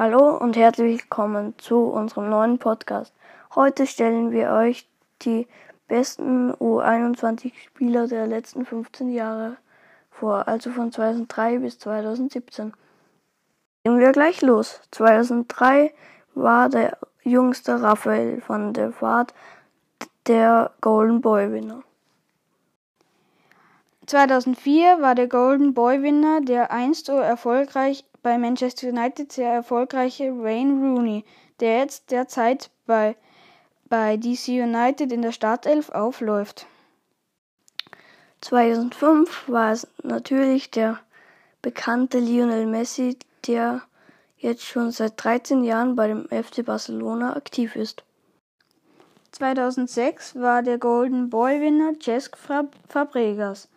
Hallo und herzlich willkommen zu unserem neuen Podcast. Heute stellen wir euch die besten U21-Spieler der letzten 15 Jahre vor, also von 2003 bis 2017. Gehen wir gleich los. 2003 war der jüngste Raphael von der Fahrt der Golden Boy Winner. 2004 war der Golden Boy Winner der einst so erfolgreich bei Manchester United sehr erfolgreiche Wayne Rooney, der jetzt derzeit bei, bei DC United in der Startelf aufläuft. 2005 war es natürlich der bekannte Lionel Messi, der jetzt schon seit 13 Jahren bei dem FC Barcelona aktiv ist. 2006 war der Golden Boy Winner Cesc Fabregas,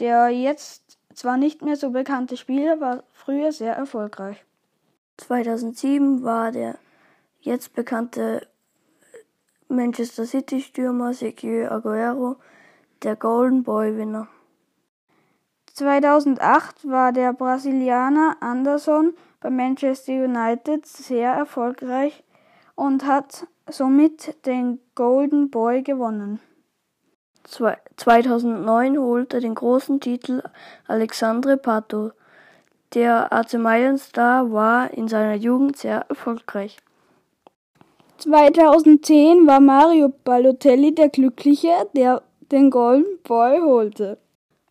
der jetzt zwar nicht mehr so bekannte Spieler, war früher sehr erfolgreich. 2007 war der jetzt bekannte Manchester City Stürmer Sergio Aguero der Golden Boy Winner. 2008 war der Brasilianer Anderson bei Manchester United sehr erfolgreich und hat somit den Golden Boy gewonnen. 2009 holte den großen Titel Alexandre Pato. Der AC Mailand-Star war in seiner Jugend sehr erfolgreich. 2010 war Mario Balotelli der Glückliche, der den Golden Boy holte.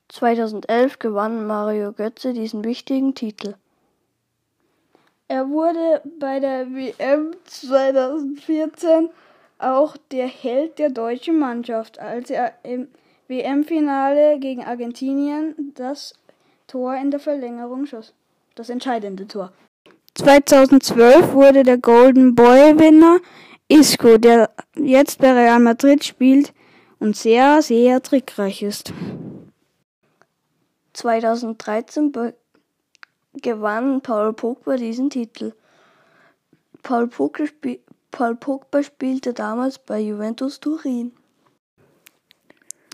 2011 gewann Mario Götze diesen wichtigen Titel. Er wurde bei der WM 2014 auch der Held der deutschen Mannschaft, als er im WM-Finale gegen Argentinien das Tor in der Verlängerung schoss. Das entscheidende Tor. 2012 wurde der Golden Boy-Winner Isco, der jetzt bei Real Madrid spielt und sehr, sehr trickreich ist. 2013 gewann Paul Pogba diesen Titel. Paul Pogba, Paul Pogba spielte damals bei Juventus Turin.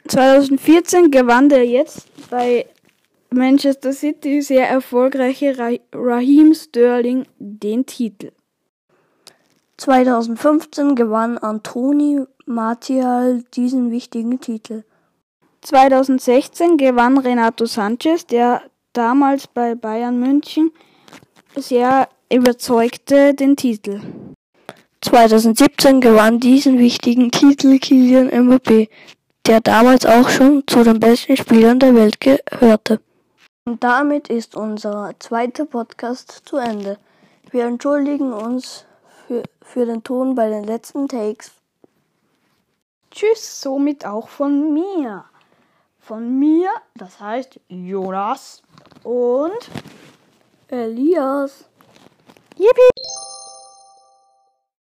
2014 gewann der jetzt bei Manchester City sehr erfolgreiche Raheem Sterling den Titel. 2015 gewann Antoni Martial diesen wichtigen Titel. 2016 gewann Renato Sanchez, der damals bei Bayern München sehr überzeugte, den Titel. 2017 gewann diesen wichtigen Titel Kylian Mbappé, der damals auch schon zu den besten Spielern der Welt gehörte. Und damit ist unser zweiter Podcast zu Ende. Wir entschuldigen uns für, für den Ton bei den letzten Takes. Tschüss, somit auch von mir. Von mir, das heißt Jonas und Elias. Yippie!